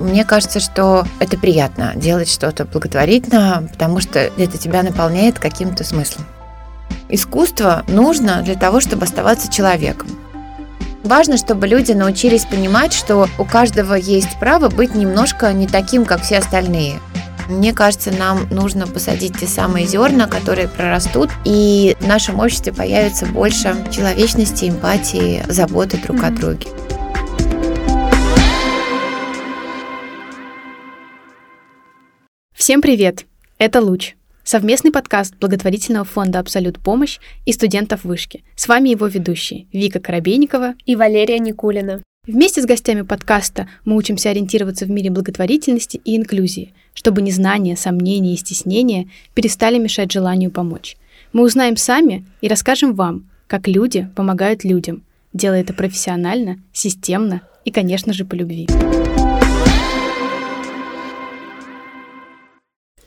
Мне кажется, что это приятно делать что-то благотворительно, потому что это тебя наполняет каким-то смыслом. Искусство нужно для того, чтобы оставаться человеком. Важно, чтобы люди научились понимать, что у каждого есть право быть немножко не таким, как все остальные. Мне кажется, нам нужно посадить те самые зерна, которые прорастут, и в нашем обществе появится больше человечности, эмпатии, заботы друг о друге. Всем привет! Это «Луч» — совместный подкаст благотворительного фонда «Абсолют помощь» и студентов вышки. С вами его ведущие Вика Коробейникова и Валерия Никулина. Вместе с гостями подкаста мы учимся ориентироваться в мире благотворительности и инклюзии, чтобы незнание, сомнения и стеснения перестали мешать желанию помочь. Мы узнаем сами и расскажем вам, как люди помогают людям, делая это профессионально, системно и, конечно же, по любви.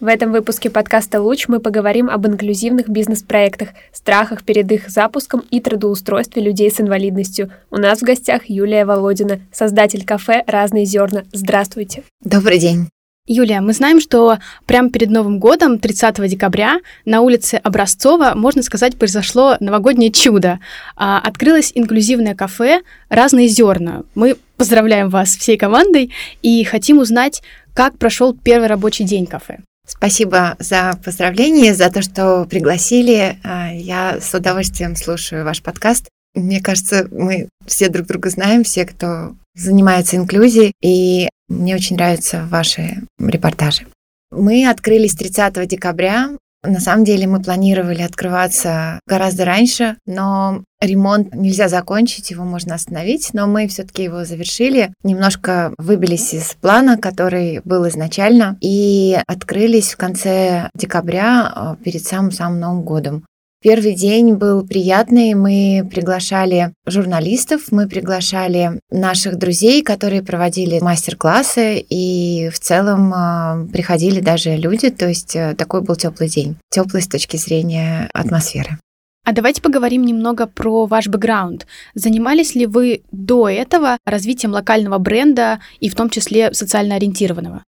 В этом выпуске подкаста «Луч» мы поговорим об инклюзивных бизнес-проектах, страхах перед их запуском и трудоустройстве людей с инвалидностью. У нас в гостях Юлия Володина, создатель кафе «Разные зерна». Здравствуйте. Добрый день. Юлия, мы знаем, что прямо перед Новым годом, 30 декабря, на улице Образцова, можно сказать, произошло новогоднее чудо. А, открылось инклюзивное кафе «Разные зерна». Мы поздравляем вас всей командой и хотим узнать, как прошел первый рабочий день кафе. Спасибо за поздравления, за то, что пригласили. А, я с удовольствием слушаю ваш подкаст. Мне кажется, мы все друг друга знаем, все, кто занимается инклюзией, и мне очень нравятся ваши репортажи. Мы открылись 30 декабря. На самом деле мы планировали открываться гораздо раньше, но ремонт нельзя закончить, его можно остановить, но мы все-таки его завершили, немножко выбились из плана, который был изначально, и открылись в конце декабря а, перед самым-самым Новым годом. Первый день был приятный. Мы приглашали журналистов, мы приглашали наших друзей, которые проводили мастер-классы, и в целом а, приходили даже люди. То есть э, такой был теплый день. Теплый с точки зрения атмосферы. А давайте поговорим немного про ваш бэкграунд. Занимались ли вы до этого развитием локального бренда и в том числе социально ориентированного?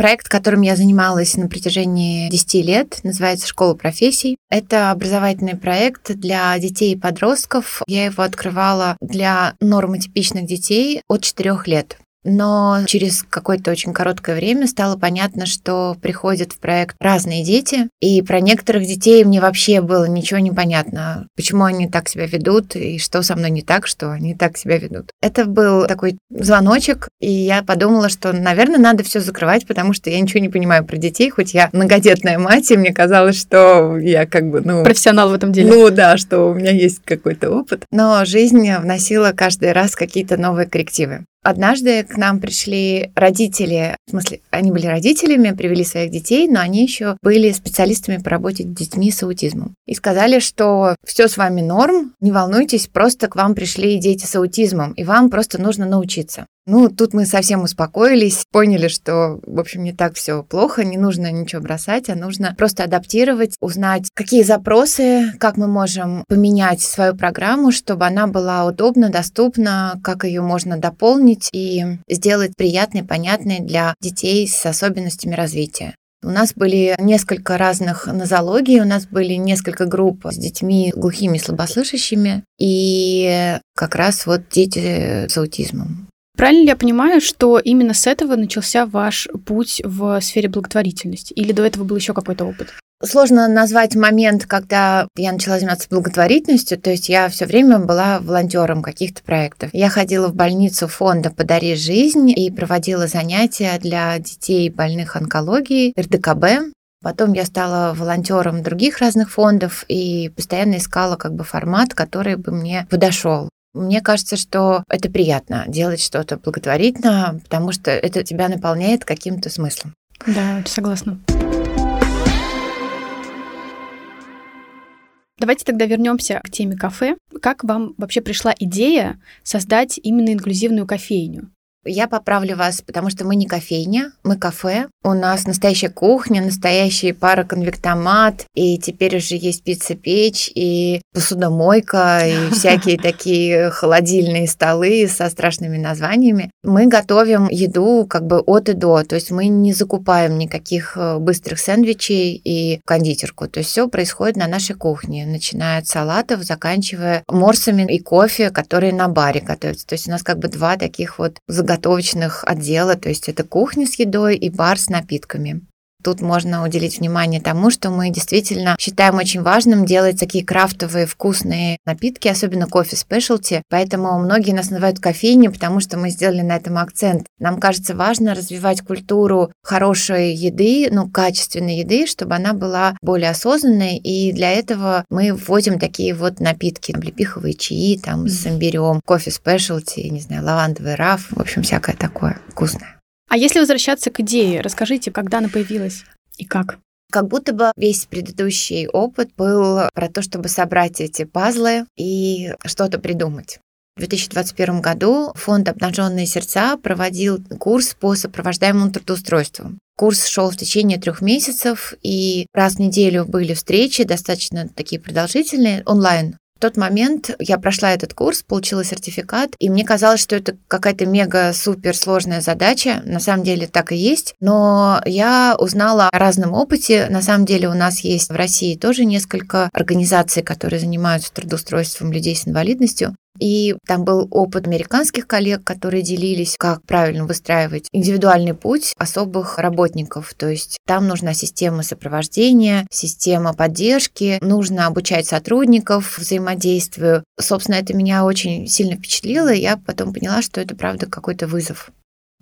Проект, которым я занималась на протяжении 10 лет, называется «Школа профессий». Это образовательный проект для детей и подростков. Я его открывала для нормотипичных детей от 4 лет. Но через какое-то очень короткое время стало понятно, что приходят в проект разные дети, и про некоторых детей мне вообще было ничего не понятно, почему они так себя ведут, и что со мной не так, что они так себя ведут. Это был такой звоночек, и я подумала, что, наверное, надо все закрывать, потому что я ничего не понимаю про детей, хоть я многодетная мать, и мне казалось, что я как бы, ну... Профессионал в этом деле. Ну да, что у меня есть какой-то опыт. Но жизнь вносила каждый раз какие-то новые коррективы. Однажды к нам пришли родители, в смысле, они были родителями, привели своих детей, но они еще были специалистами по работе с детьми с аутизмом. И сказали, что все с вами норм, не волнуйтесь, просто к вам пришли дети с аутизмом, и вам просто нужно научиться. Ну, тут мы совсем успокоились, поняли, что, в общем, не так все плохо, не нужно ничего бросать, а нужно просто адаптировать, узнать, какие запросы, как мы можем поменять свою программу, чтобы она была удобна, доступна, как ее можно дополнить и сделать приятной, понятной для детей с особенностями развития. У нас были несколько разных нозологий, у нас были несколько групп с детьми глухими слабослышащими, и как раз вот дети с аутизмом. Правильно ли я понимаю, что именно с этого начался ваш путь в сфере благотворительности? Или до этого был еще какой-то опыт? Сложно назвать момент, когда я начала заниматься благотворительностью, то есть я все время была волонтером каких-то проектов. Я ходила в больницу фонда «Подари жизнь» и проводила занятия для детей больных онкологией, РДКБ, Потом я стала волонтером других разных фондов и постоянно искала как бы формат, который бы мне подошел. Мне кажется, что это приятно делать что-то благотворительно, потому что это тебя наполняет каким-то смыслом. Да, согласна. Давайте тогда вернемся к теме кафе. Как вам вообще пришла идея создать именно инклюзивную кофейню? Я поправлю вас, потому что мы не кофейня, мы кафе. У нас настоящая кухня, настоящий пароконвектомат, и теперь уже есть пицца-печь, и посудомойка, и всякие такие холодильные столы со страшными названиями. Мы готовим еду как бы от и до, то есть мы не закупаем никаких э, быстрых сэндвичей и кондитерку. То есть все происходит на нашей кухне, начиная от салатов, заканчивая морсами и кофе, которые на баре готовятся. То есть у нас как бы два таких вот заготовочных отдела, то есть это кухня с едой и бар с напитками. Тут можно уделить внимание тому, что мы действительно считаем очень важным делать такие крафтовые вкусные напитки, особенно кофе спешлти. Поэтому многие нас называют кофейней, потому что мы сделали на этом акцент. Нам кажется важно развивать культуру хорошей еды, ну, качественной еды, чтобы она была более осознанной. И для этого мы вводим такие вот напитки, облепиховые чаи, там, с имбирем, кофе спешлти, не знаю, лавандовый раф, в общем, всякое такое вкусное. А если возвращаться к идее, расскажите, когда она появилась и как? Как будто бы весь предыдущий опыт был про то, чтобы собрать эти пазлы и что-то придумать. В 2021 году фонд «Обнаженные сердца» проводил курс по сопровождаемому трудоустройству. Курс шел в течение трех месяцев, и раз в неделю были встречи, достаточно такие продолжительные, онлайн. В тот момент я прошла этот курс, получила сертификат, и мне казалось, что это какая-то мега-супер сложная задача. На самом деле так и есть. Но я узнала о разном опыте. На самом деле у нас есть в России тоже несколько организаций, которые занимаются трудоустройством людей с инвалидностью. И там был опыт американских коллег, которые делились, как правильно выстраивать индивидуальный путь особых работников. То есть там нужна система сопровождения, система поддержки, нужно обучать сотрудников взаимодействию. Собственно, это меня очень сильно впечатлило, и я потом поняла, что это правда какой-то вызов.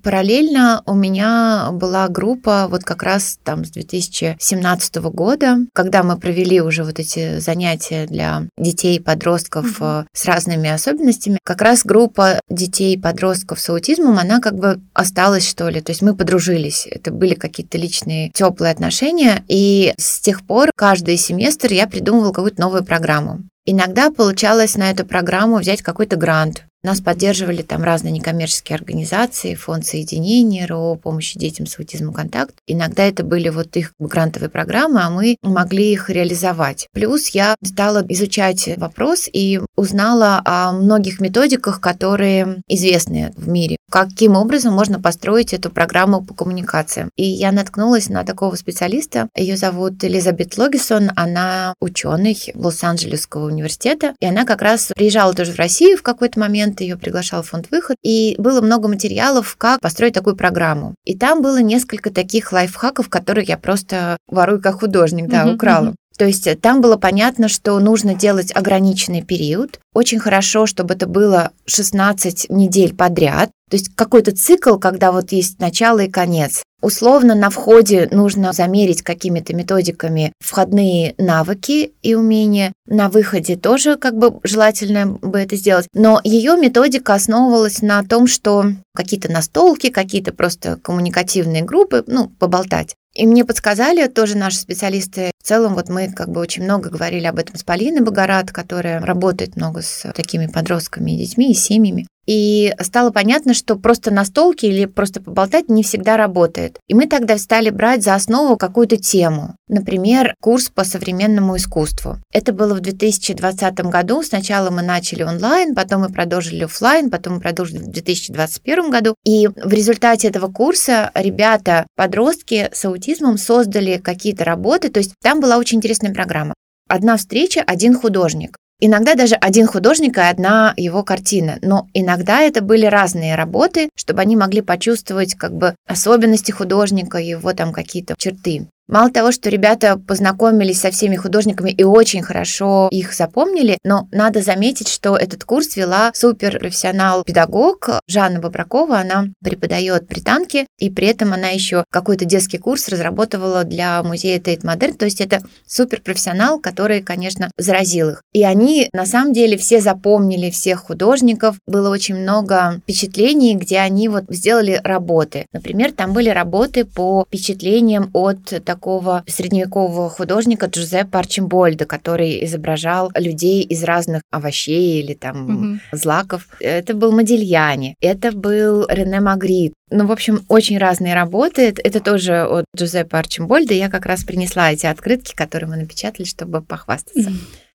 Параллельно у меня была группа вот как раз там с 2017 года, когда мы провели уже вот эти занятия для детей и подростков угу. с разными особенностями. Как раз группа детей и подростков с аутизмом, она как бы осталась, что ли. То есть мы подружились. Это были какие-то личные теплые отношения. И с тех пор каждый семестр я придумывала какую-то новую программу. Иногда получалось на эту программу взять какой-то грант, нас поддерживали там разные некоммерческие организации, фонд соединения, РО, помощи детям с аутизмом «Контакт». Иногда это были вот их грантовые программы, а мы могли их реализовать. Плюс я стала изучать вопрос и узнала о многих методиках, которые известны в мире. Каким образом можно построить эту программу по коммуникациям. И я наткнулась на такого специалиста. Ее зовут Элизабет Логисон. Она ученый Лос-Анджелесского университета. И она как раз приезжала тоже в Россию в какой-то момент момент ее приглашал фонд «Выход», и было много материалов, как построить такую программу. И там было несколько таких лайфхаков, которые я просто ворую как художник, да, украла. То есть э, там было понятно, что нужно делать ограниченный период. Очень хорошо, чтобы это было 16 недель подряд. То есть какой-то цикл, когда вот есть начало и конец. Условно на входе нужно замерить какими-то методиками входные навыки и умения. На выходе тоже как бы желательно бы это сделать. Но ее методика основывалась на том, что какие-то настолки, какие-то просто коммуникативные группы, ну, поболтать. И мне подсказали тоже наши специалисты. В целом, вот мы как бы очень много говорили об этом с Полиной Богорат, которая работает много с такими подростками и детьми, и семьями. И стало понятно, что просто на столке или просто поболтать не всегда работает. И мы тогда стали брать за основу какую-то тему. Например, курс по современному искусству. Это было в 2020 году. Сначала мы начали онлайн, потом мы продолжили офлайн, потом мы продолжили в 2021 году. И в результате этого курса ребята, подростки с аутизмом создали какие-то работы. То есть там была очень интересная программа. Одна встреча, один художник. Иногда даже один художник и одна его картина, но иногда это были разные работы, чтобы они могли почувствовать как бы особенности художника, его там какие-то черты. Мало того, что ребята познакомились со всеми художниками и очень хорошо их запомнили, но надо заметить, что этот курс вела суперпрофессионал-педагог Жанна Бобракова. Она преподает британки, и при этом она еще какой-то детский курс разработала для музея Тейт Модерн. То есть это суперпрофессионал, который, конечно, заразил их. И они, на самом деле, все запомнили всех художников. Было очень много впечатлений, где они вот сделали работы. Например, там были работы по впечатлениям от такого такого средневекового художника Джузеппе Арчимбольда, который изображал людей из разных овощей или там угу. злаков. Это был Модильяни, это был Рене Магрит. Ну, в общем, очень разные работы. Это тоже от Джузеппе Арчимбольда. Я как раз принесла эти открытки, которые мы напечатали, чтобы похвастаться.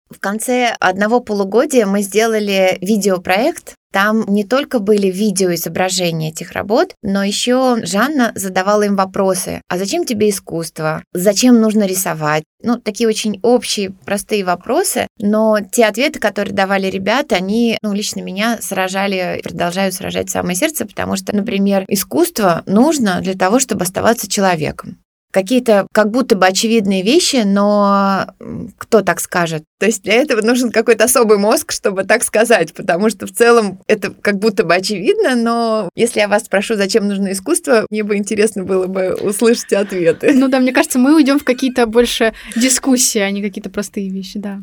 В конце одного полугодия мы сделали видеопроект. Там не только были видеоизображения этих работ, но еще Жанна задавала им вопросы. А зачем тебе искусство? Зачем нужно рисовать? Ну, такие очень общие, простые вопросы, но те ответы, которые давали ребята, они, ну, лично меня сражали, продолжают сражать самое сердце, потому что, например, искусство нужно для того, чтобы оставаться человеком какие-то как будто бы очевидные вещи, но кто так скажет? То есть для этого нужен какой-то особый мозг, чтобы так сказать, потому что в целом это как будто бы очевидно, но если я вас спрошу, зачем нужно искусство, мне бы интересно было бы услышать ответы. Ну да, мне кажется, мы уйдем в какие-то больше дискуссии, а не какие-то простые вещи, да.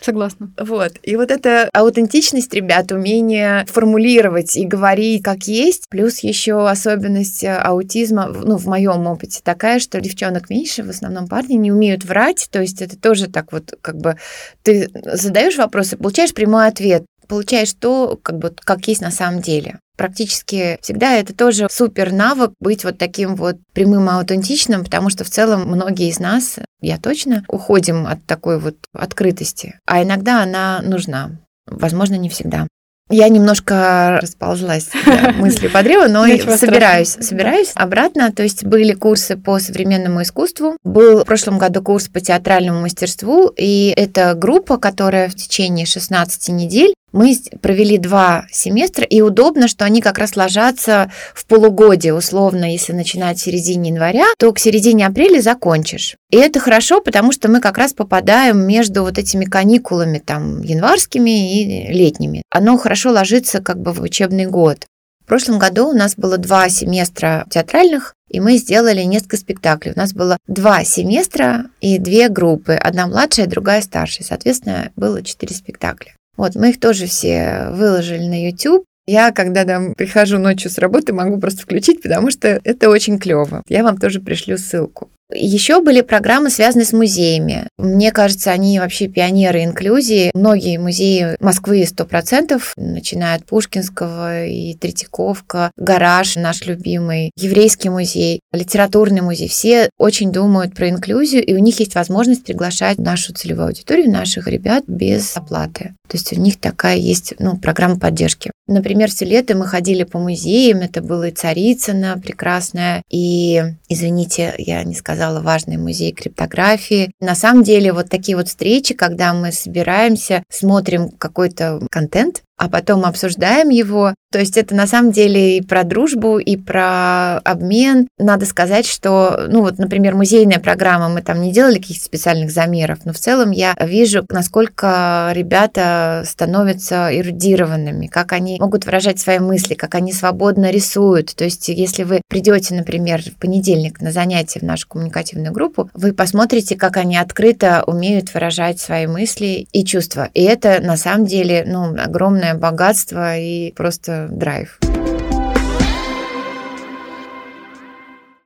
Согласна. Вот. И вот эта аутентичность ребят, умение формулировать и говорить как есть, плюс еще особенность аутизма, ну, в моем опыте такая, что девчонок меньше, в основном парни не умеют врать, то есть это тоже так вот как бы ты задаешь вопросы, получаешь прямой ответ, получаешь то, как бы, как есть на самом деле. Практически всегда это тоже супер навык быть вот таким вот прямым и аутентичным, потому что в целом многие из нас, я точно, уходим от такой вот открытости. А иногда она нужна. Возможно, не всегда. Я немножко расползлась мысли по древу, но собираюсь, собираюсь обратно. То есть были курсы по современному искусству, был в прошлом году курс по театральному мастерству, и это группа, которая в течение 16 недель мы провели два семестра, и удобно, что они как раз ложатся в полугодие, условно, если начинать в середине января, то к середине апреля закончишь. И это хорошо, потому что мы как раз попадаем между вот этими каникулами там январскими и летними. Оно хорошо ложится как бы в учебный год. В прошлом году у нас было два семестра театральных, и мы сделали несколько спектаклей. У нас было два семестра и две группы, одна младшая, другая старшая. Соответственно, было четыре спектакля. Вот, мы их тоже все выложили на YouTube. Я, когда там прихожу ночью с работы, могу просто включить, потому что это очень клево. Я вам тоже пришлю ссылку. Еще были программы, связанные с музеями. Мне кажется, они вообще пионеры инклюзии. Многие музеи Москвы 100%, начиная от Пушкинского и Третьяковка, Гараж наш любимый, Еврейский музей, Литературный музей. Все очень думают про инклюзию, и у них есть возможность приглашать нашу целевую аудиторию, наших ребят без оплаты. То есть у них такая есть ну, программа поддержки. Например, все лето мы ходили по музеям, это было и Царицына прекрасная, и, извините, я не сказала, сказала, важный музей криптографии. На самом деле вот такие вот встречи, когда мы собираемся, смотрим какой-то контент, а потом обсуждаем его. То есть это на самом деле и про дружбу, и про обмен. Надо сказать, что, ну вот, например, музейная программа, мы там не делали каких-то специальных замеров, но в целом я вижу, насколько ребята становятся эрудированными, как они могут выражать свои мысли, как они свободно рисуют. То есть если вы придете, например, в понедельник на занятие в нашу коммуникативную группу, вы посмотрите, как они открыто умеют выражать свои мысли и чувства. И это на самом деле, ну, огромное огромное богатство и просто драйв.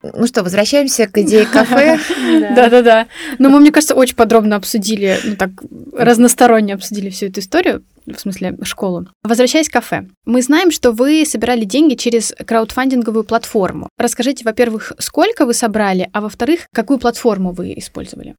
Ну что, возвращаемся к идее кафе. Да-да-да. Ну, мы, мне кажется, очень подробно обсудили, ну так, разносторонне обсудили всю эту историю, в смысле, школу. Возвращаясь к кафе. Мы знаем, что вы собирали деньги через краудфандинговую платформу. Расскажите, во-первых, сколько вы собрали, а во-вторых, какую платформу вы использовали?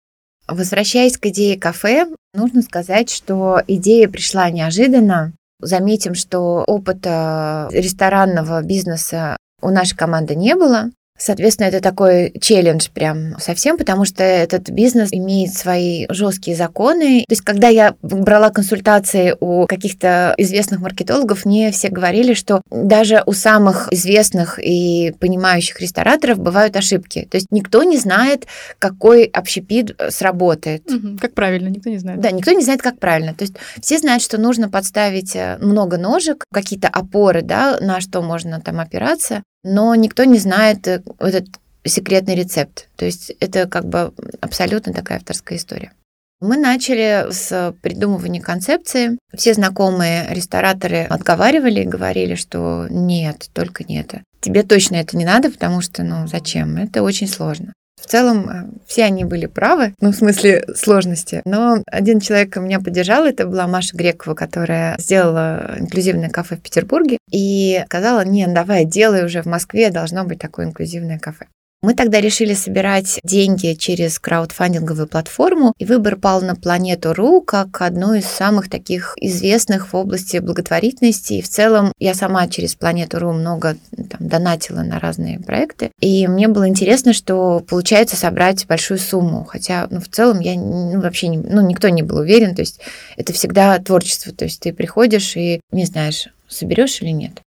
Возвращаясь к идее кафе, нужно сказать, что идея пришла неожиданно. Заметим, что опыта ресторанного бизнеса у нашей команды не было. Соответственно, это такой челлендж прям совсем, потому что этот бизнес имеет свои жесткие законы. То есть, когда я брала консультации у каких-то известных маркетологов, мне все говорили, что даже у самых известных и понимающих рестораторов бывают ошибки. То есть, никто не знает, какой общепит сработает. Угу, как правильно, никто не знает. Да, никто не знает, как правильно. То есть, все знают, что нужно подставить э, много ножек, какие-то опоры, да, на что можно там опираться, но никто не знает э, этот секретный рецепт. То есть это как бы абсолютно такая авторская история. Мы начали с придумывания концепции. Все знакомые рестораторы отговаривали и говорили, что нет, только не это. Тебе точно это не надо, потому что, ну, зачем? Это очень сложно. В целом, э, все они были правы, ну, в смысле сложности. Но один человек меня поддержал, это была Маша Грекова, которая сделала инклюзивное кафе в Петербурге, и сказала, не, давай, делай уже в Москве, должно быть такое инклюзивное кафе. Мы тогда решили собирать деньги через краудфандинговую платформу, и выбор пал на Планету.ру как одну из самых таких известных в области благотворительности. И в целом я сама через Планету.ру много там, донатила на разные проекты. И мне было интересно, что получается собрать большую сумму. Хотя ну, в целом я ну, вообще не, ну, никто не был уверен. То есть это всегда творчество. То есть ты приходишь и не знаешь, соберешь или нет.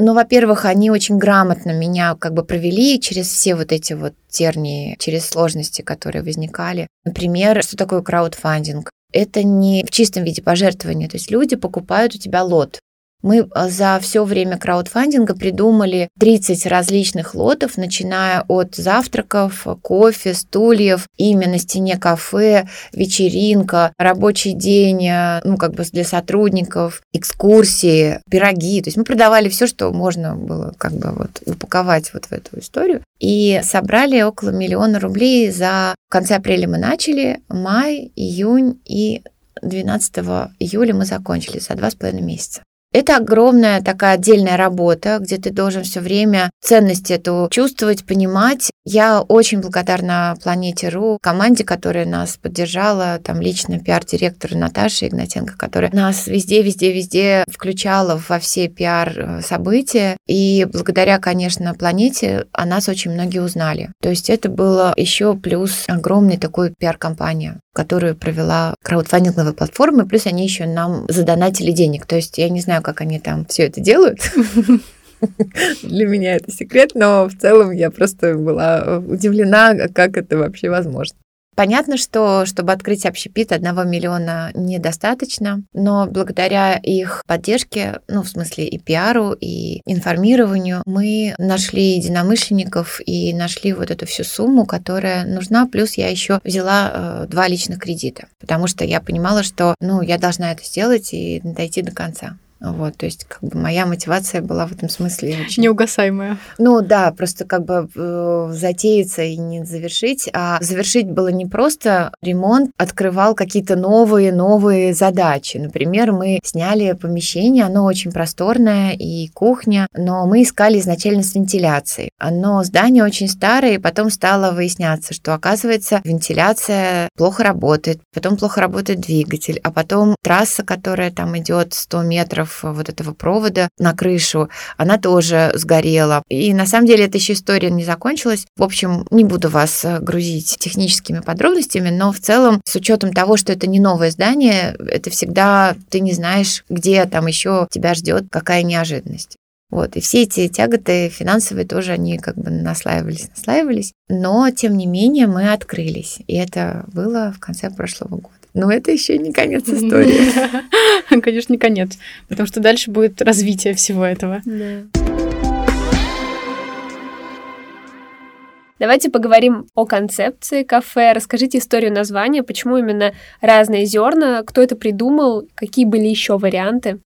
Ну, во-первых, они очень грамотно меня как бы провели через все вот эти вот тернии, через сложности, которые возникали. Например, что такое краудфандинг? Это не в чистом виде пожертвования, то есть люди покупают у тебя лот. Мы а, за все время краудфандинга придумали 30 различных лотов, начиная от завтраков, кофе, стульев, имя на стене кафе, вечеринка, рабочий день, э, ну, как бы для сотрудников, экскурсии, пироги. То есть мы продавали все, что можно было как бы вот упаковать вот в эту историю. И собрали около миллиона рублей за... В конце апреля мы начали, май, июнь и 12 июля мы закончили за два с половиной месяца. Это огромная такая отдельная работа, где ты должен все время ценность эту чувствовать, понимать. Я очень благодарна Планете.ру, команде, которая нас поддержала, там лично пиар-директору Наташе Игнатенко, которая нас везде, везде, везде включала во все пиар-события. И благодаря, конечно, Планете о нас очень многие узнали. То есть это было еще плюс огромный такой пиар-компания которую провела краудфандинговая платформа, плюс они еще нам задонатили денег. То есть я не знаю, как они там все это делают. Для меня это секрет, но в целом я просто была удивлена, как это вообще возможно. Понятно, что чтобы открыть общепит, одного миллиона недостаточно, но благодаря их поддержке, ну, в смысле и пиару, и информированию, мы нашли единомышленников и нашли вот эту всю сумму, которая нужна. Плюс я еще взяла э, два личных кредита, потому что я понимала, что, ну, я должна это сделать и дойти до конца. Вот, то есть, как бы моя мотивация была в этом смысле очень... Неугасаемая. Ну да, просто как бы э, затеяться и не завершить, а завершить было не просто ремонт, открывал какие-то новые, новые задачи. Например, мы сняли помещение, оно очень просторное и кухня, но мы искали изначально с вентиляцией. Оно здание очень старое, и потом стало выясняться, что оказывается вентиляция плохо работает, потом плохо работает двигатель, а потом трасса, которая там идет 100 метров метров вот этого провода на крышу, она тоже сгорела. И на самом деле эта еще история не закончилась. В общем, не буду вас э, грузить техническими подробностями, но в целом, с учетом того, что это не новое здание, это всегда ты не знаешь, где там еще тебя ждет какая неожиданность. Вот, и все эти тяготы финансовые тоже, они как бы наслаивались, наслаивались. Но, тем не менее, мы открылись. И это было в конце прошлого года. Но это еще не конец истории. Конечно, не конец, потому что дальше будет развитие всего этого. Давайте поговорим о концепции кафе. Расскажите историю названия, почему именно разные зерна, кто это придумал, какие были еще варианты.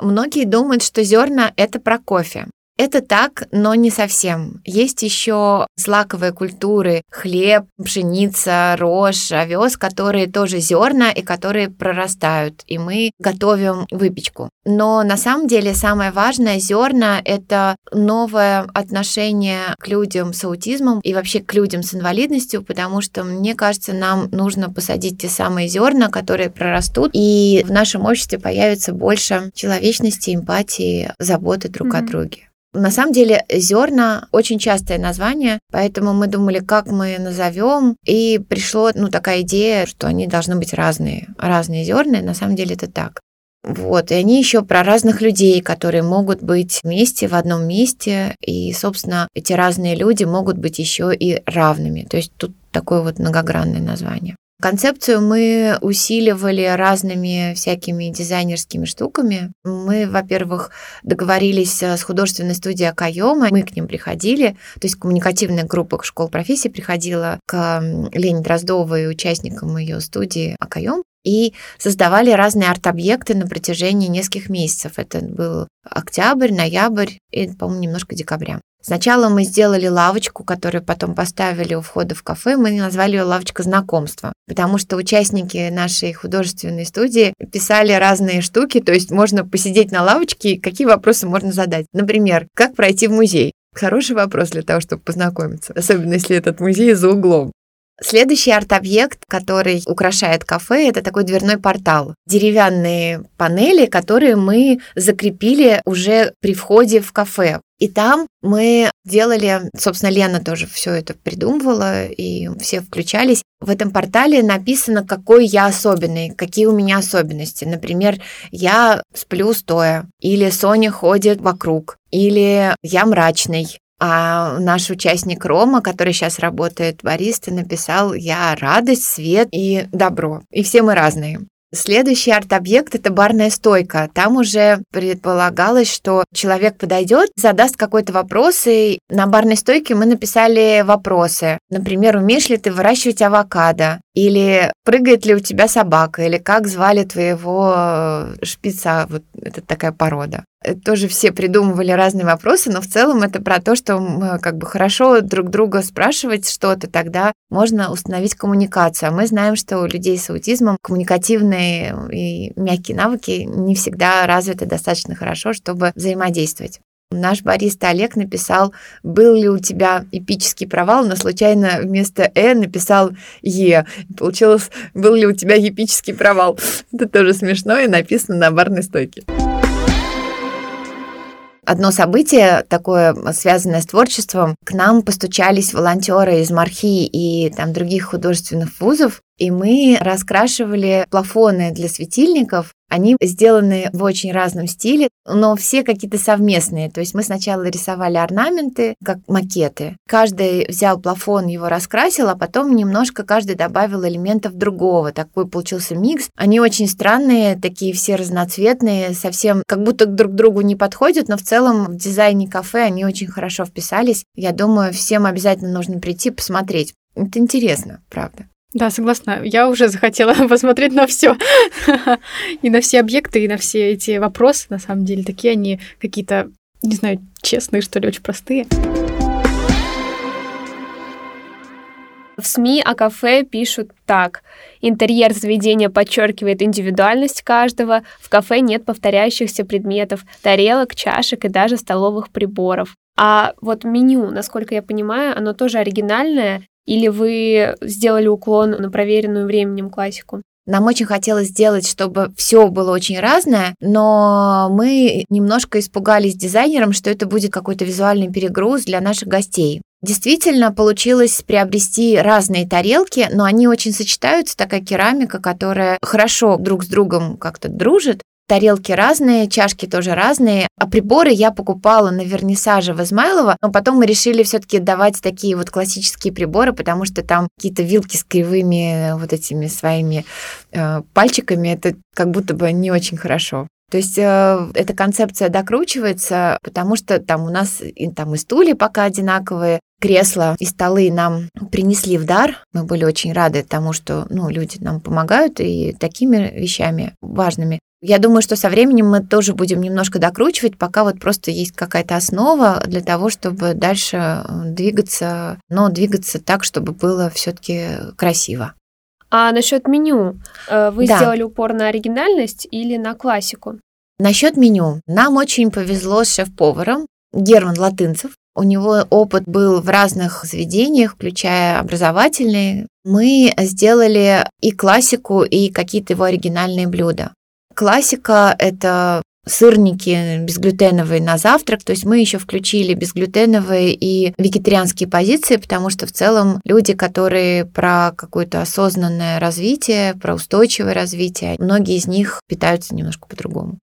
Многие думают, что зерна это про кофе. Это так, но не совсем. Есть еще злаковые культуры, хлеб, пшеница, рожь, овес, которые тоже зерна и которые прорастают, и мы готовим выпечку. Но на самом деле самое важное зерна — это новое отношение к людям с аутизмом и вообще к людям с инвалидностью, потому что, мне кажется, нам нужно посадить те самые зерна, которые прорастут, и в нашем обществе появится больше человечности, эмпатии, заботы друг mm-hmm. о друге. На самом деле зерна очень частое название, поэтому мы думали, как мы назовем, и пришло ну такая идея, что они должны быть разные, разные зерна. На самом деле это так. Вот, и они еще про разных людей, которые могут быть вместе в одном месте, и, собственно, эти разные люди могут быть еще и равными. То есть тут такое вот многогранное название. Концепцию мы усиливали разными всякими дизайнерскими штуками. Мы, во-первых, договорились с художественной студией Акаёма, мы к ним приходили, то есть коммуникативная группа школ профессии приходила к Лене Дроздовой, участникам ее студии Акаём, и создавали разные арт-объекты на протяжении нескольких месяцев. Это был октябрь, ноябрь и, по-моему, немножко декабря. Сначала мы сделали лавочку, которую потом поставили у входа в кафе. Мы назвали ее лавочка знакомства, потому что участники нашей художественной студии писали разные штуки, то есть можно посидеть на лавочке, и какие вопросы можно задать. Например, как пройти в музей? Хороший вопрос для того, чтобы познакомиться, особенно если этот музей за углом. Следующий арт-объект, который украшает кафе, это такой дверной портал. Деревянные панели, которые мы закрепили уже при входе в кафе. И там мы делали, собственно, Лена тоже все это придумывала, и все включались. В этом портале написано, какой я особенный, какие у меня особенности. Например, я сплю стоя, или Соня ходит вокруг, или я мрачный, а наш участник Рома, который сейчас работает баристой, написал «Я радость, свет и добро». И все мы разные. Следующий арт-объект — это барная стойка. Там уже предполагалось, что человек подойдет, задаст какой-то вопрос, и на барной стойке мы написали вопросы. Например, умеешь ли ты выращивать авокадо? Или прыгает ли у тебя собака? Или как звали твоего э, шпица? Вот это такая порода. Э, тоже все придумывали разные вопросы, но в целом это про то, что как бы хорошо друг друга спрашивать что-то, тогда можно установить коммуникацию. А мы знаем, что у людей с аутизмом коммуникативные и мягкие навыки не всегда развиты достаточно хорошо, чтобы взаимодействовать. Наш бариста Олег написал, был ли у тебя эпический провал, но случайно вместо «э» написал «е». Получилось, был ли у тебя эпический провал. Это тоже смешно и написано на барной стойке. Одно событие такое, связанное с творчеством, к нам постучались волонтеры из Мархи и там других художественных вузов, и мы раскрашивали плафоны для светильников. Они сделаны в очень разном стиле, но все какие-то совместные. То есть мы сначала рисовали орнаменты, как макеты. Каждый взял плафон, его раскрасил, а потом немножко каждый добавил элементов другого. Такой получился микс. Они очень странные, такие все разноцветные, совсем как будто друг к другу не подходят, но в целом в дизайне кафе они очень хорошо вписались. Я думаю, всем обязательно нужно прийти посмотреть. Это интересно, правда. Да, согласна. Я уже захотела посмотреть на все. и на все объекты, и на все эти вопросы. На самом деле, такие они какие-то, не знаю, честные, что ли, очень простые. В СМИ о кафе пишут так. Интерьер заведения подчеркивает индивидуальность каждого. В кафе нет повторяющихся предметов, тарелок, чашек и даже столовых приборов. А вот меню, насколько я понимаю, оно тоже оригинальное, или вы сделали уклон на проверенную временем классику? Нам очень хотелось сделать, чтобы все было очень разное, но мы немножко испугались дизайнером, что это будет какой-то визуальный перегруз для наших гостей. Действительно, получилось приобрести разные тарелки, но они очень сочетаются, такая керамика, которая хорошо друг с другом как-то дружит, тарелки разные, чашки тоже разные. А приборы я покупала на вернисаже в Измайлово, но потом мы решили все-таки давать такие вот классические приборы, потому что там какие-то вилки с кривыми вот этими своими э, пальчиками, это как будто бы не очень хорошо. То есть э, эта концепция докручивается, потому что там у нас и, там и стулья пока одинаковые, кресла и столы нам принесли в дар. Мы были очень рады тому, что ну, люди нам помогают и такими вещами важными. Я думаю, что со временем мы тоже будем немножко докручивать, пока вот просто есть какая-то основа для того, чтобы дальше э, двигаться, но двигаться так, чтобы было все-таки красиво. А насчет меню, э, вы да. сделали упор на оригинальность или на классику? Насчет меню. Нам очень повезло с шеф-поваром Герман Латынцев. У него опыт был в разных заведениях, включая образовательные. Мы сделали и классику, и какие-то его оригинальные блюда. Классика — это сырники безглютеновые на завтрак, то есть мы еще включили безглютеновые и вегетарианские позиции, потому что в целом люди, которые про какое-то осознанное развитие, про устойчивое развитие, многие из них питаются немножко по-другому.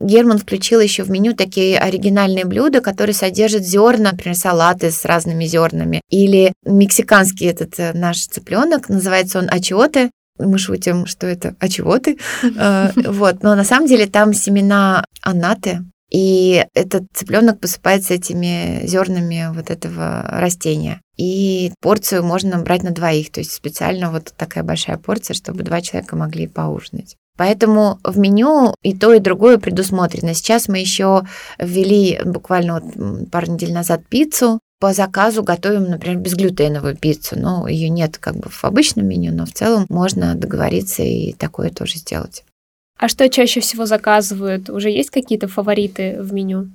Герман включил еще в меню такие оригинальные блюда, которые содержат зерна, например, салаты с разными зернами. Или мексиканский этот э, наш цыпленок, называется он ачиоте, мы шутим, что это «а чего ты?». Э, вот, но на самом деле там семена анаты, и этот цыпленок посыпается этими зернами вот этого растения. И порцию можно брать на двоих, то есть специально вот такая большая порция, чтобы два человека могли поужинать. Поэтому в меню и то, и другое предусмотрено. Сейчас мы еще ввели буквально вот пару недель назад пиццу. По заказу готовим, например, безглютеновую пиццу. Ну, ее нет как бы в обычном меню, но в целом можно договориться и такое тоже сделать. А что чаще всего заказывают? Уже есть какие-то фавориты в меню?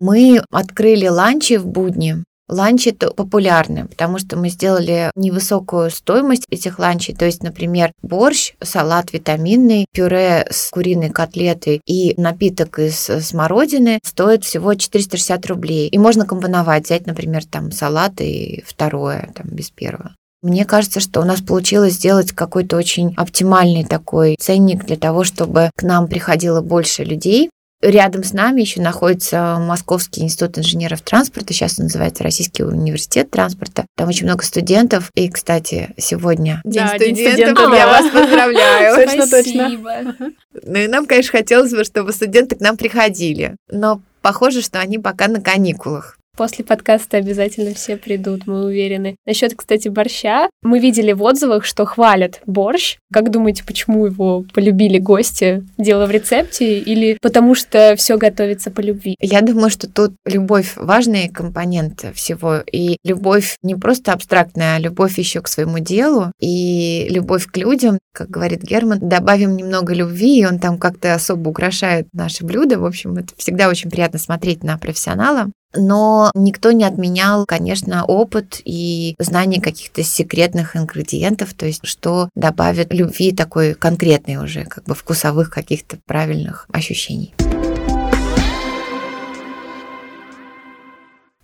Мы открыли ланчи в будни. Ланчи популярны, потому что мы сделали невысокую стоимость этих ланчей. То есть, например, борщ, салат витаминный, пюре с куриной котлетой и напиток из смородины стоит всего 460 рублей. И можно компоновать, взять, например, там салат и второе, там без первого. Мне кажется, что у нас получилось сделать какой-то очень оптимальный такой ценник для того, чтобы к нам приходило больше людей. Рядом с нами еще находится Московский институт инженеров транспорта, сейчас он называется Российский университет транспорта. Там очень много студентов. И, кстати, сегодня День да, студентов. День студентов. Я вас поздравляю. Точно, точно. Ну и нам, конечно, хотелось бы, чтобы студенты к нам приходили. Но похоже, что они пока на каникулах. После подкаста обязательно все придут, мы уверены. Насчет, кстати, борща. Мы видели в отзывах, что хвалят борщ. Как думаете, почему его полюбили гости? Дело в рецепте или потому что все готовится по любви? Я думаю, что тут любовь важный компонент всего. И любовь не просто абстрактная, а любовь еще к своему делу и любовь к людям. Как говорит Герман, добавим немного любви, и он там как-то особо украшает наши блюда. В общем, это всегда очень приятно смотреть на профессионала но никто не отменял, конечно, опыт и знание каких-то секретных ингредиентов, то есть что добавит любви такой конкретной уже, как бы вкусовых каких-то правильных ощущений.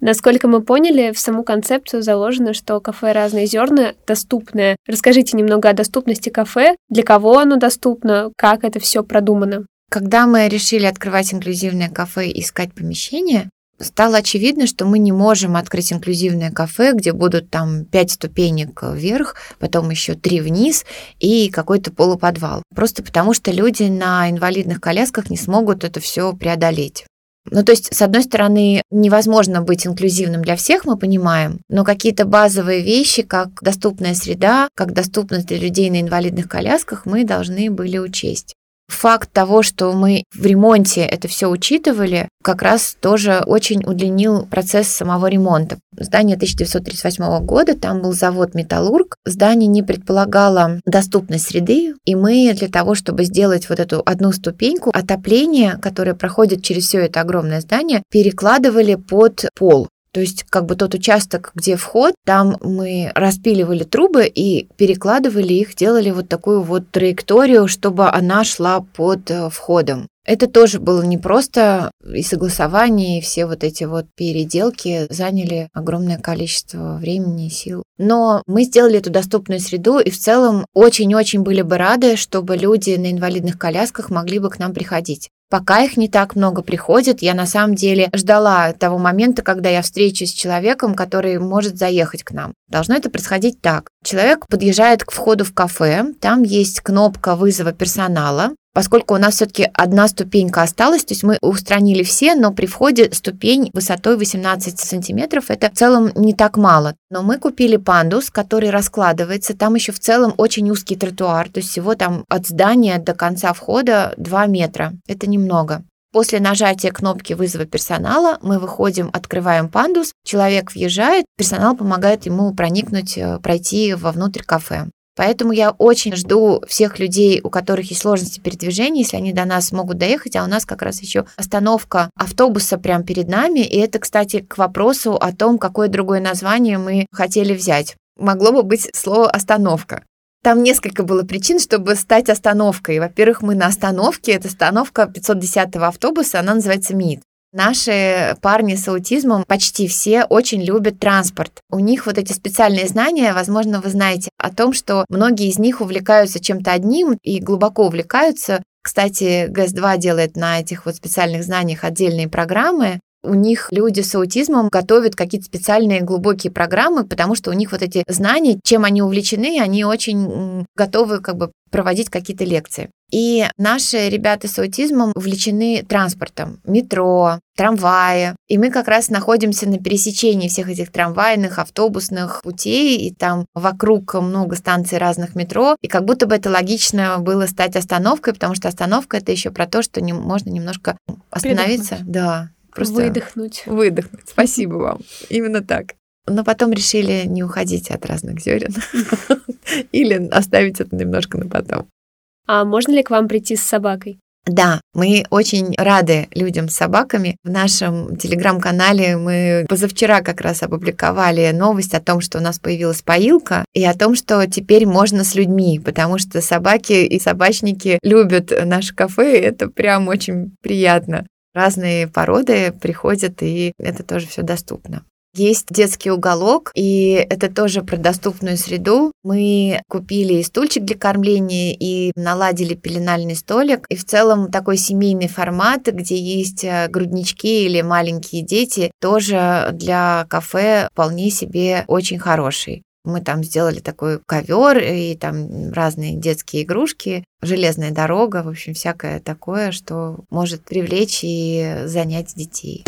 Насколько мы поняли, в саму концепцию заложено, что кафе «Разные зерна» доступное. Расскажите немного о доступности кафе, для кого оно доступно, как это все продумано. Когда мы решили открывать инклюзивное кафе и искать помещение, стало очевидно, что мы не можем открыть инклюзивное кафе, где будут там пять ступенек вверх, потом еще три вниз и какой-то полуподвал. Просто потому, что люди на инвалидных колясках не смогут это все преодолеть. Ну, то есть, с одной стороны, невозможно быть инклюзивным для всех, мы понимаем, но какие-то базовые вещи, как доступная среда, как доступность для людей на инвалидных колясках, мы должны были учесть. Факт того, что мы в ремонте это все учитывали, как раз тоже очень удлинил процесс самого ремонта. Здание 1938 года, там был завод «Металлург». Здание не предполагало доступность среды, и мы для того, чтобы сделать вот эту одну ступеньку, отопление, которое проходит через все это огромное здание, перекладывали под пол. То есть как бы тот участок, где вход, там мы распиливали трубы и перекладывали их, делали вот такую вот траекторию, чтобы она шла под э, входом. Это тоже было непросто, и согласование, и все вот эти вот переделки заняли огромное количество времени и сил. Но мы сделали эту доступную среду, и в целом очень-очень были бы рады, чтобы люди на инвалидных колясках могли бы к нам приходить. Пока их не так много приходит, я на самом деле ждала того момента, когда я встречусь с человеком, который может заехать к нам. Должно это происходить так. Человек подъезжает к входу в кафе, там есть кнопка вызова персонала, Поскольку у нас все-таки одна ступенька осталась, то есть мы устранили все, но при входе ступень высотой 18 сантиметров, это в целом не так мало. Но мы купили пандус, который раскладывается, там еще в целом очень узкий тротуар, то есть всего там от здания до конца входа 2 метра. Это немного. После нажатия кнопки вызова персонала мы выходим, открываем пандус, человек въезжает, персонал помогает ему проникнуть, э, пройти вовнутрь кафе. Поэтому я очень жду всех людей, у которых есть сложности передвижения, если они до нас могут доехать, а у нас как раз еще остановка автобуса прямо перед нами. И это, кстати, к вопросу о том, какое другое название мы хотели взять. Могло бы быть слово «остановка». Там несколько было причин, чтобы стать остановкой. Во-первых, мы на остановке, это остановка 510-го автобуса, она называется МИД. Наши парни с аутизмом почти все очень любят транспорт. У них вот эти специальные знания, возможно, вы знаете о том, что многие из них увлекаются чем-то одним и глубоко увлекаются. Кстати, ГЭС-2 делает на этих вот специальных знаниях отдельные программы, у них люди с аутизмом готовят какие-то специальные глубокие программы, потому что у них вот эти знания, чем они увлечены, они очень готовы как бы проводить какие-то лекции. И наши ребята с аутизмом увлечены транспортом, метро, трамваи. И мы как раз находимся на пересечении всех этих трамвайных, автобусных путей, и там вокруг много станций разных метро. И как будто бы это логично было стать остановкой, потому что остановка это еще про то, что не, можно немножко остановиться. Передохнуть. Да. Просто выдохнуть. Выдохнуть. Спасибо вам. Именно так. Но потом решили не уходить от разных зерен или оставить это немножко на потом. А можно ли к вам прийти с собакой? Да, мы очень рады людям с собаками. В нашем телеграм-канале мы позавчера как раз опубликовали новость о том, что у нас появилась поилка, и о том, что теперь можно с людьми, потому что собаки и собачники любят наше кафе, и это прям очень приятно. Разные породы приходят, и это тоже все доступно. Есть детский уголок, и это тоже про доступную среду. Мы купили и стульчик для кормления, и наладили пеленальный столик. И в целом такой семейный формат, где есть э, груднички или маленькие дети, тоже для кафе вполне себе очень хороший. Мы там сделали такой ковер и там разные детские игрушки, железная дорога, в общем, всякое такое, что может привлечь и занять детей.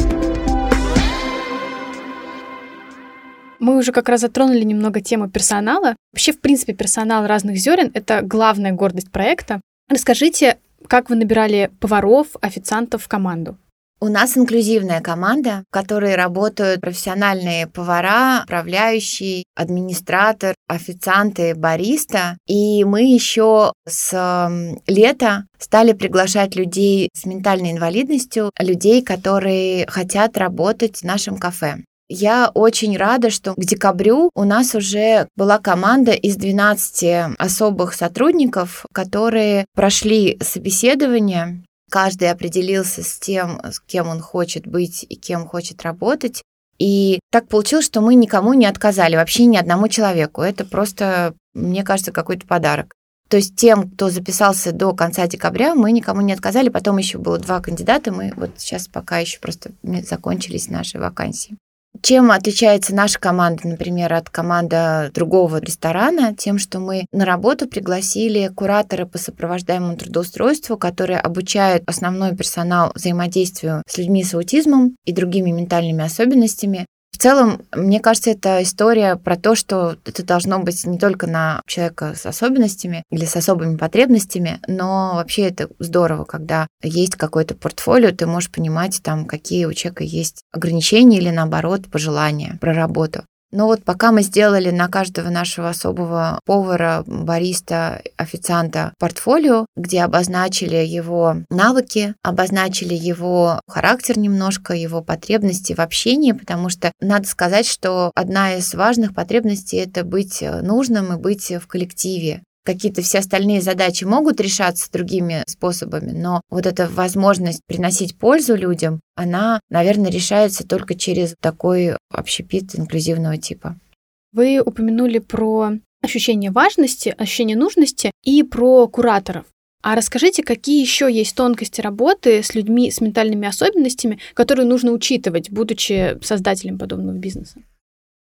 Мы уже как раз затронули немного тему персонала. Вообще, в принципе, персонал разных зерен — это главная гордость проекта. Расскажите, как вы набирали поваров, официантов в команду? У нас инклюзивная команда, в которой работают профессиональные повара, управляющий, администратор, официанты, бариста. И мы еще с лета стали приглашать людей с ментальной инвалидностью, людей, которые хотят работать в нашем кафе. Я очень рада, что к декабрю у нас уже была команда из 12 особых сотрудников, которые прошли собеседование. Каждый определился с тем, с кем он хочет быть и кем хочет работать. И так получилось, что мы никому не отказали, вообще ни одному человеку. Это просто, мне кажется, какой-то подарок. То есть тем, кто записался до конца декабря, мы никому не отказали. Потом еще было два кандидата. Мы вот сейчас пока еще просто закончились наши вакансии. Чем отличается наша команда, например, от команды другого ресторана? Тем, что мы на работу пригласили куратора по сопровождаемому трудоустройству, которые обучают основной персонал взаимодействию с людьми с аутизмом и другими ментальными особенностями, в целом, мне кажется, это история про то, что это должно быть не только на человека с особенностями или с особыми потребностями, но вообще это здорово, когда есть какое-то портфолио, ты можешь понимать, там, какие у человека есть ограничения или, наоборот, пожелания про работу. Но вот пока мы сделали на каждого нашего особого повара, бариста, официанта портфолио, где обозначили его навыки, обозначили его характер немножко, его потребности в общении, потому что надо сказать, что одна из важных потребностей — это быть нужным и быть в коллективе какие-то все остальные задачи могут решаться другими способами, но вот эта возможность приносить пользу людям, она, наверное, решается только через такой общепит инклюзивного типа. Вы упомянули про ощущение важности, ощущение нужности и про кураторов. А расскажите, какие еще есть тонкости работы с людьми с ментальными особенностями, которые нужно учитывать, будучи создателем подобного бизнеса?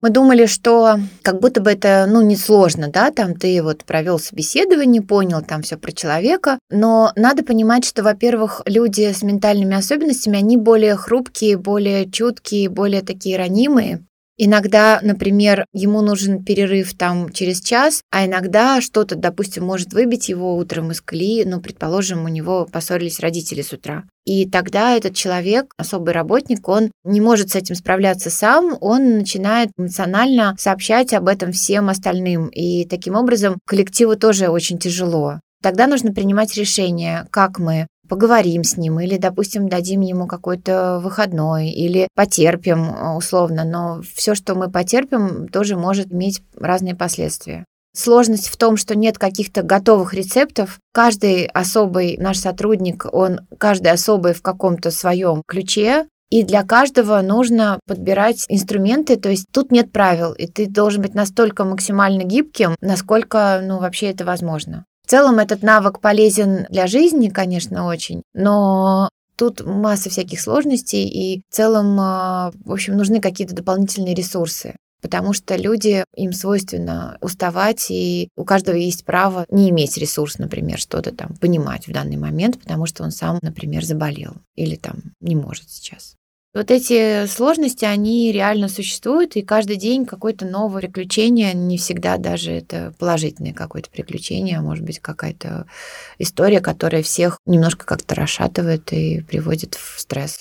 Мы думали, что как будто бы это, ну, несложно, да, там ты вот провел собеседование, понял там все про человека, но надо понимать, что, во-первых, люди с ментальными особенностями, они более хрупкие, более чуткие, более такие ранимые, Иногда, например, ему нужен перерыв там через час, а иногда что-то, допустим, может выбить его утром из колеи, ну, предположим, у него поссорились родители с утра. И тогда этот человек, особый работник, он не может с этим справляться сам, он начинает эмоционально сообщать об этом всем остальным. И таким образом коллективу тоже очень тяжело. Тогда нужно принимать решение, как мы поговорим с ним, или, допустим, дадим ему какой-то выходной, или потерпим э, условно, но все, что мы потерпим, тоже может иметь разные последствия. Сложность в том, что нет каких-то готовых рецептов. Каждый особый наш сотрудник, он каждый особый в каком-то своем ключе, и для каждого нужно подбирать инструменты, то есть тут нет правил, и ты должен быть настолько максимально гибким, насколько, ну, вообще это возможно. Целом этот навык полезен для жизни, конечно, очень, но тут масса всяких сложностей, и в целом, а, в общем, нужны какие-то дополнительные ресурсы. потому что люди, им свойственно уставать, и у каждого есть право не иметь ресурс, например, что-то там понимать в данный момент, потому что он сам, например, заболел или там не может сейчас. Вот эти сложности, они реально существуют, и каждый день какое-то новое приключение, не всегда даже это положительное какое-то приключение, а может быть какая-то история, которая всех немножко как-то расшатывает и приводит в стресс.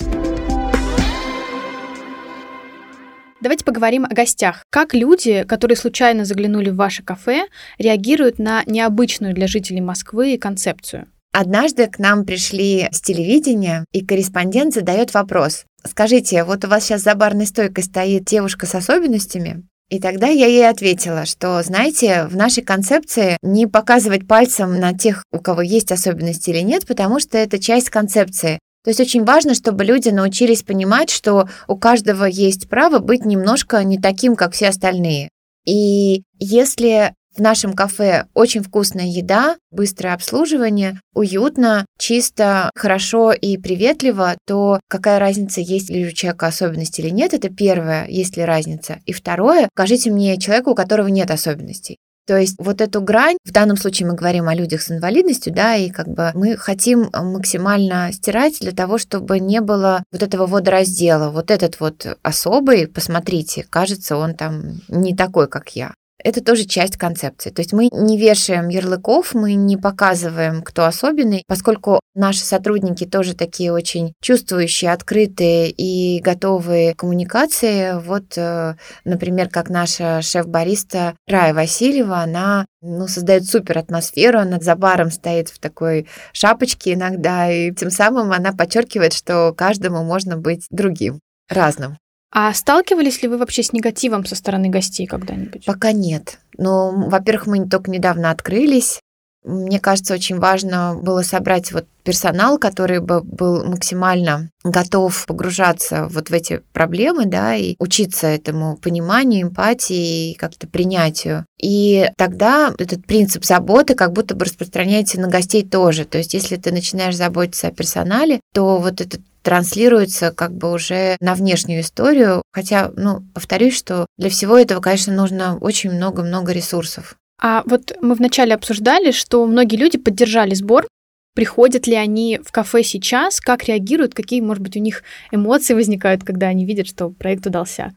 Давайте поговорим о гостях. Как люди, которые случайно заглянули в ваше кафе, реагируют на необычную для жителей Москвы концепцию? Однажды к нам пришли с телевидения, и корреспондент задает вопрос. Скажите, вот у вас сейчас за барной стойкой стоит девушка с особенностями? И тогда я ей ответила, что, знаете, в нашей концепции не показывать пальцем на тех, у кого есть особенности или нет, потому что это часть концепции. То есть очень важно, чтобы люди научились понимать, что у каждого есть право быть немножко не таким, как все остальные. И если в нашем кафе очень вкусная еда, быстрое обслуживание, уютно, чисто, хорошо и приветливо, то какая разница, есть ли у человека особенности или нет, это первое, есть ли разница. И второе, покажите мне человека, у которого нет особенностей. То есть вот эту грань, в данном случае мы говорим о людях с инвалидностью, да, и как бы мы хотим максимально стирать для того, чтобы не было вот этого водораздела. Вот этот вот особый, посмотрите, кажется, он там не такой, как я это тоже часть концепции. То есть мы не вешаем ярлыков, мы не показываем, кто особенный, поскольку наши сотрудники тоже такие очень чувствующие, открытые и готовые к коммуникации. Вот, э, например, как наша шеф-бариста Рая Васильева, она ну, создает супер атмосферу, она за баром стоит в такой шапочке иногда, и тем самым она подчеркивает, что каждому можно быть другим, разным. А сталкивались ли вы вообще с негативом со стороны гостей когда-нибудь? Пока нет. Но, во-первых, мы только недавно открылись. Мне кажется, очень важно было собрать вот персонал, который бы был максимально готов погружаться вот в эти проблемы, да, и учиться этому пониманию, эмпатии и как-то принятию. И тогда этот принцип заботы как будто бы распространяется на гостей тоже. То есть если ты начинаешь заботиться о персонале, то вот этот транслируется как бы уже на внешнюю историю. Хотя, ну, повторюсь, что для всего этого, конечно, нужно очень много-много ресурсов. А вот мы вначале обсуждали, что многие люди поддержали сбор. Приходят ли они в кафе сейчас? Как реагируют? Какие, может быть, у них эмоции возникают, когда они видят, что проект удался?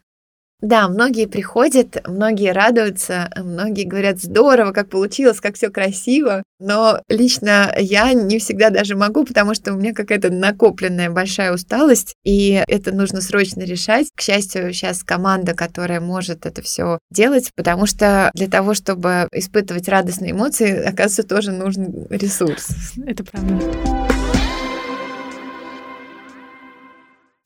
Да, многие приходят, многие радуются, многие говорят, здорово, как получилось, как все красиво. Но лично я не всегда даже могу, потому что у меня какая-то накопленная большая усталость, и это нужно срочно решать. К счастью, сейчас команда, которая может это все делать, потому что для того, чтобы испытывать радостные эмоции, оказывается, тоже нужен ресурс. Это правда.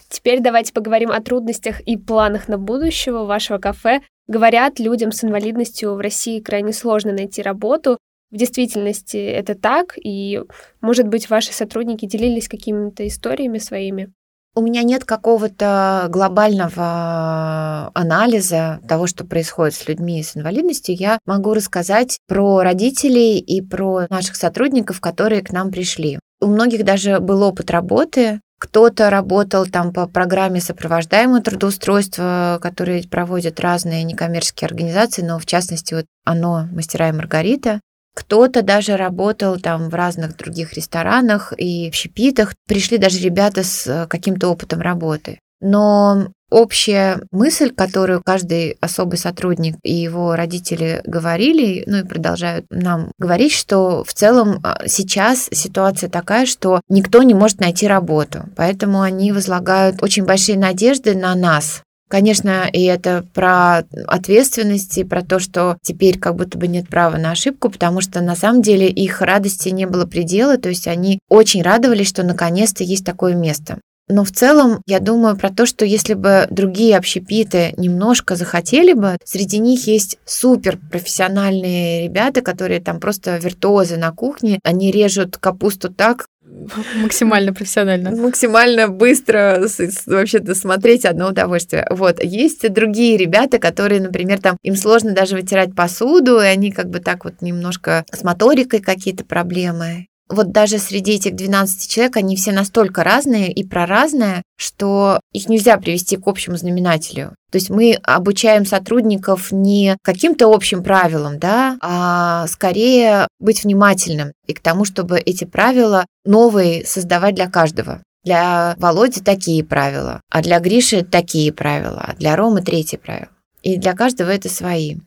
Теперь давайте поговорим о трудностях и планах на будущего вашего кафе. Говорят, людям с инвалидностью в России крайне сложно найти работу. В действительности это так, и, может быть, ваши сотрудники делились какими-то историями своими? У меня нет какого-то глобального анализа того, что происходит с людьми с инвалидностью. Я могу рассказать про родителей и про наших сотрудников, которые к нам пришли. У многих даже был опыт работы кто-то работал там по программе сопровождаемого трудоустройства, которые проводят разные некоммерческие организации, но в частности вот оно «Мастера и Маргарита». Кто-то даже работал там в разных других ресторанах и общепитах. Пришли даже ребята с каким-то опытом работы. Но общая мысль, которую каждый особый сотрудник и его родители говорили, ну и продолжают нам говорить, что в целом а, сейчас ситуация такая, что никто не может найти работу. Поэтому они возлагают очень большие надежды на нас, Конечно, и это про ответственность, и про то, что теперь как будто бы нет права на ошибку, потому что на самом деле их радости не было предела, то есть они очень радовались, что наконец-то есть такое место. Но в целом я думаю про то, что если бы другие общепиты немножко захотели бы, среди них есть супер профессиональные ребята, которые там просто виртуозы на кухне, они режут капусту так, Максимально профессионально. Максимально быстро вообще-то смотреть одно удовольствие. Вот. Есть другие ребята, которые, например, там им сложно даже вытирать посуду, и они как бы так вот немножко с моторикой какие-то проблемы. Вот даже среди этих 12 человек они все настолько разные и проразные, что их нельзя привести к общему знаменателю. То есть мы обучаем сотрудников не каким-то общим правилам, да, а скорее быть внимательным и к тому, чтобы эти правила новые создавать для каждого. Для Володи такие правила, а для Гриши такие правила, а для Ромы третьи правила. И для каждого это свои.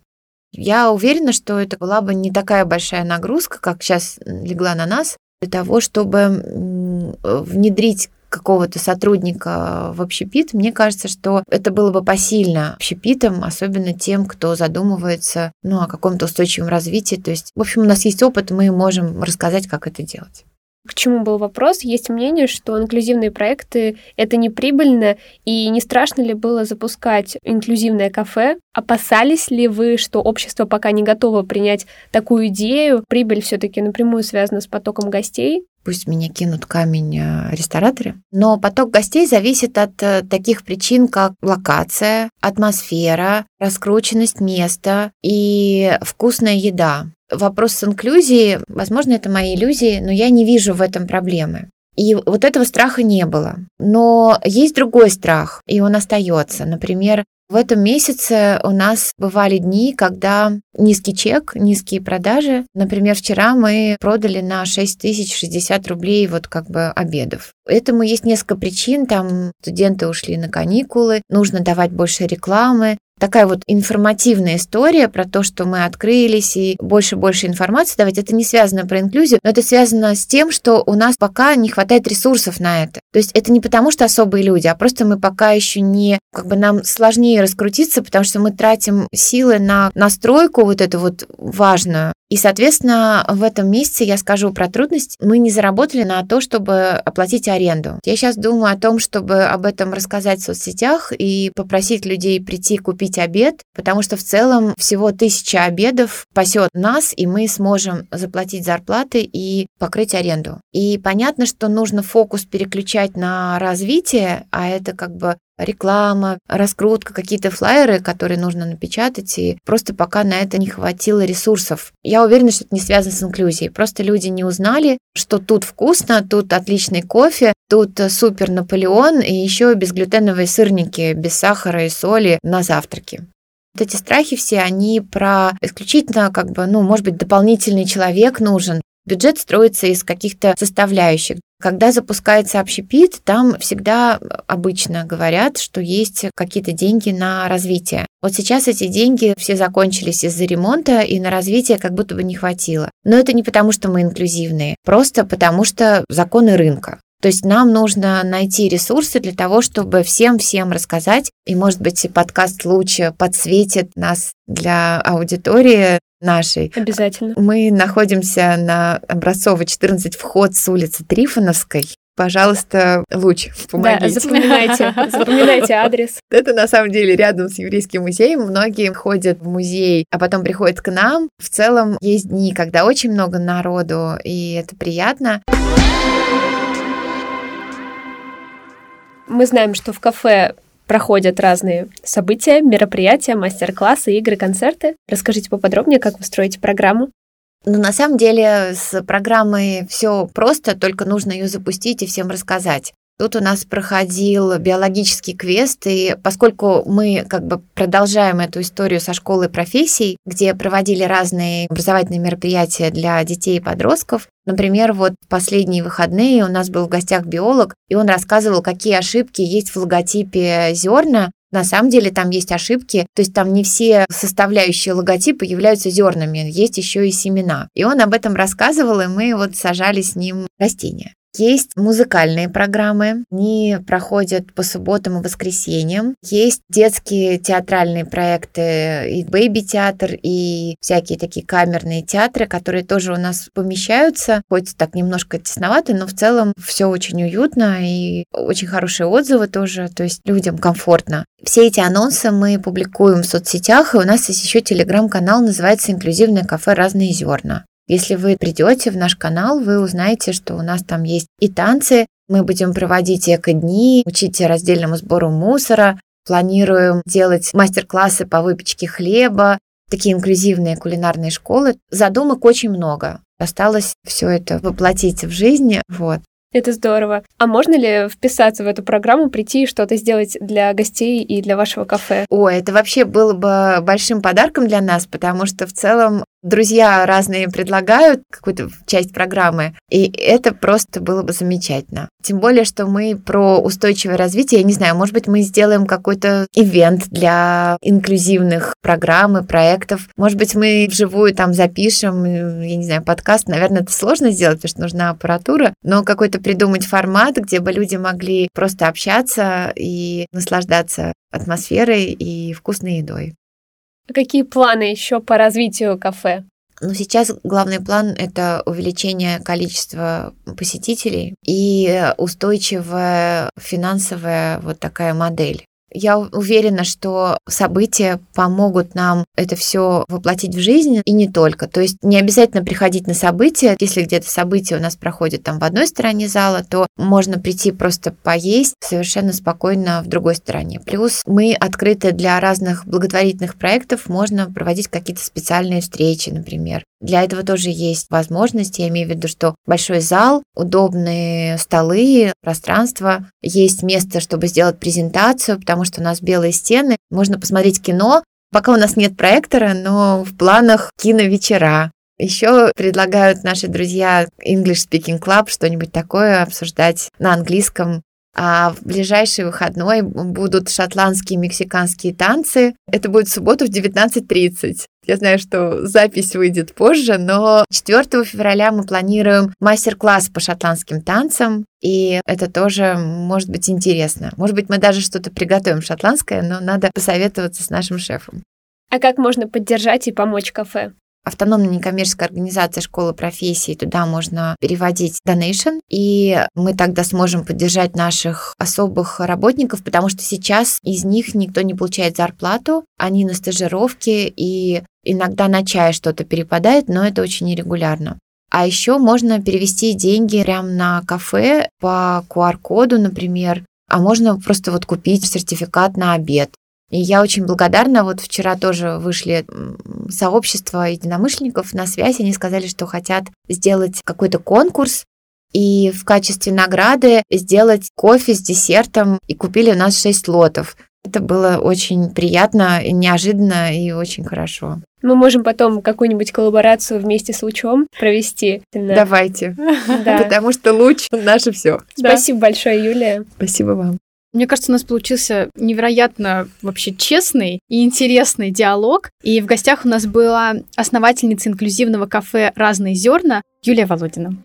Я уверена, что это была бы не такая большая нагрузка, как сейчас легла на нас, для того, чтобы внедрить какого-то сотрудника в общепит, мне кажется, что это было бы посильно общепитом, особенно тем, кто задумывается ну, о каком-то устойчивом развитии. То есть, в общем, у нас есть опыт, мы можем рассказать, как это делать. К чему был вопрос? Есть мнение, что инклюзивные проекты — это не прибыльно, и не страшно ли было запускать инклюзивное кафе? Опасались ли вы, что общество пока не готово принять такую идею? Прибыль все таки напрямую связана с потоком гостей. Пусть меня кинут камень э, рестораторы. Но поток гостей зависит от э, таких причин, как локация, атмосфера, раскрученность места и вкусная еда вопрос с инклюзией, возможно, это мои иллюзии, но я не вижу в этом проблемы. И вот этого страха не было. Но есть другой страх, и он остается. Например, в этом месяце у нас бывали дни, когда низкий чек, низкие продажи. Например, вчера мы продали на 6060 рублей вот как бы обедов. Этому есть несколько причин. Там студенты ушли на каникулы, нужно давать больше рекламы, такая вот информативная история про то, что мы открылись и больше-больше информации давать. Это не связано про инклюзию, но это связано с тем, что у нас пока не хватает ресурсов на это. То есть это не потому, что особые люди, а просто мы пока еще не, как бы нам сложнее раскрутиться, потому что мы тратим силы на настройку вот эту вот важную. И, соответственно, в этом месяце я скажу про трудность. Мы не заработали на то, чтобы оплатить аренду. Я сейчас думаю о том, чтобы об этом рассказать в соцсетях и попросить людей прийти купить купить обед, потому что в целом всего тысяча обедов пасет нас, и мы сможем заплатить зарплаты и покрыть аренду. И понятно, что нужно фокус переключать на развитие, а это как бы реклама, раскрутка, какие-то флайеры, которые нужно напечатать, и просто пока на это не хватило ресурсов. Я уверена, что это не связано с инклюзией. Просто люди не узнали, что тут вкусно, тут отличный кофе, тут супер Наполеон и еще безглютеновые сырники без сахара и соли на завтраке. Вот эти страхи все, они про исключительно, как бы, ну, может быть, дополнительный человек нужен, Бюджет строится из каких-то составляющих. Когда запускается общепит, там всегда обычно говорят, что есть какие-то деньги на развитие. Вот сейчас эти деньги все закончились из-за ремонта, и на развитие как будто бы не хватило. Но это не потому, что мы инклюзивные, просто потому что законы рынка. То есть нам нужно найти ресурсы для того, чтобы всем-всем рассказать. И, может быть, подкаст лучше подсветит нас для аудитории нашей. Обязательно. Мы находимся на Образцово 14, вход с улицы Трифоновской. Пожалуйста, луч, помогите. Да, запоминайте, запоминайте адрес. Это на самом деле рядом с еврейским музеем. Многие ходят в музей, а потом приходят к нам. В целом есть дни, когда очень много народу, и это приятно. Мы знаем, что в кафе проходят разные события, мероприятия, мастер-классы, игры, концерты. Расскажите поподробнее, как вы строите программу. Ну, на самом деле с программой все просто, только нужно ее запустить и всем рассказать. Тут у нас проходил биологический квест, и поскольку мы как бы продолжаем эту историю со школы профессий, где проводили разные образовательные мероприятия для детей и подростков, Например, вот последние выходные у нас был в гостях биолог, и он рассказывал, какие ошибки есть в логотипе зерна. На самом деле там есть ошибки, то есть там не все составляющие логотипа являются зернами, есть еще и семена. И он об этом рассказывал, и мы вот сажали с ним растения. Есть музыкальные программы, они проходят по субботам и воскресеньям. Есть детские театральные проекты, и бэйби-театр, и всякие такие камерные театры, которые тоже у нас помещаются, хоть так немножко тесновато, но в целом все очень уютно и очень хорошие отзывы тоже, то есть людям комфортно. Все эти анонсы мы публикуем в соцсетях, и у нас есть еще телеграм-канал, называется «Инклюзивное кафе «Разные зерна». Если вы придете в наш канал, вы узнаете, что у нас там есть и танцы, мы будем проводить эко-дни, учить раздельному сбору мусора, планируем делать мастер-классы по выпечке хлеба, такие инклюзивные кулинарные школы. Задумок очень много. Осталось все это воплотить в жизни. Вот. Это здорово. А можно ли вписаться в эту программу, прийти и что-то сделать для гостей и для вашего кафе? О, это вообще было бы большим подарком для нас, потому что в целом друзья разные предлагают какую-то часть программы, и это просто было бы замечательно. Тем более, что мы про устойчивое развитие, я не знаю, может быть, мы сделаем какой-то ивент для инклюзивных программ и проектов. Может быть, мы вживую там запишем, я не знаю, подкаст. Наверное, это сложно сделать, потому что нужна аппаратура, но какой-то придумать формат, где бы люди могли просто общаться и наслаждаться атмосферой и вкусной едой. Какие планы еще по развитию кафе? Ну, сейчас главный план – это увеличение количества посетителей и устойчивая финансовая вот такая модель. Я уверена, что события помогут нам это все воплотить в жизнь и не только. То есть не обязательно приходить на события. Если где-то событие у нас проходит там в одной стороне зала, то можно прийти просто поесть совершенно спокойно в другой стороне. Плюс мы открыты для разных благотворительных проектов. Можно проводить какие-то специальные встречи, например. Для этого тоже есть возможности. Я имею в виду, что большой зал, удобные столы, пространство, есть место, чтобы сделать презентацию, потому что у нас белые стены. Можно посмотреть кино. Пока у нас нет проектора, но в планах киновечера. Еще предлагают наши друзья English Speaking Club что-нибудь такое обсуждать на английском а в ближайший выходной будут шотландские мексиканские танцы. Это будет в субботу в 19.30. Я знаю, что запись выйдет позже, но 4 февраля мы планируем мастер-класс по шотландским танцам, и это тоже может быть интересно. Может быть, мы даже что-то приготовим шотландское, но надо посоветоваться с нашим шефом. А как можно поддержать и помочь кафе? Автономная некоммерческая организация школы профессии, туда можно переводить donation, и мы тогда сможем поддержать наших особых работников, потому что сейчас из них никто не получает зарплату, они на стажировке, и иногда на чай что-то перепадает, но это очень нерегулярно. А еще можно перевести деньги прямо на кафе по QR-коду, например, а можно просто вот купить сертификат на обед. И я очень благодарна. Вот вчера тоже вышли сообщество единомышленников на связь. Они сказали, что хотят сделать какой-то конкурс и в качестве награды сделать кофе с десертом. И купили у нас 6 лотов. Это было очень приятно, неожиданно и очень хорошо. Мы можем потом какую-нибудь коллаборацию вместе с Лучом провести. Давайте. Да. Потому что Луч наше все. Спасибо большое, Юлия. Спасибо вам. Мне кажется, у нас получился невероятно вообще честный и интересный диалог. И в гостях у нас была основательница инклюзивного кафе «Разные зерна» Юлия Володина.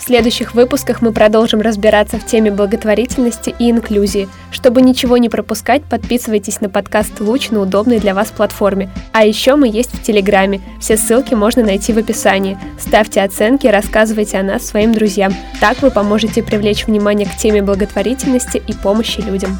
В следующих выпусках мы продолжим разбираться в теме благотворительности и инклюзии. Чтобы ничего не пропускать, подписывайтесь на подкаст «Луч» на удобной для вас платформе. А еще мы есть в Телеграме. Все ссылки можно найти в описании. Ставьте оценки, рассказывайте о нас своим друзьям. Так вы поможете привлечь внимание к теме благотворительности и помощи людям.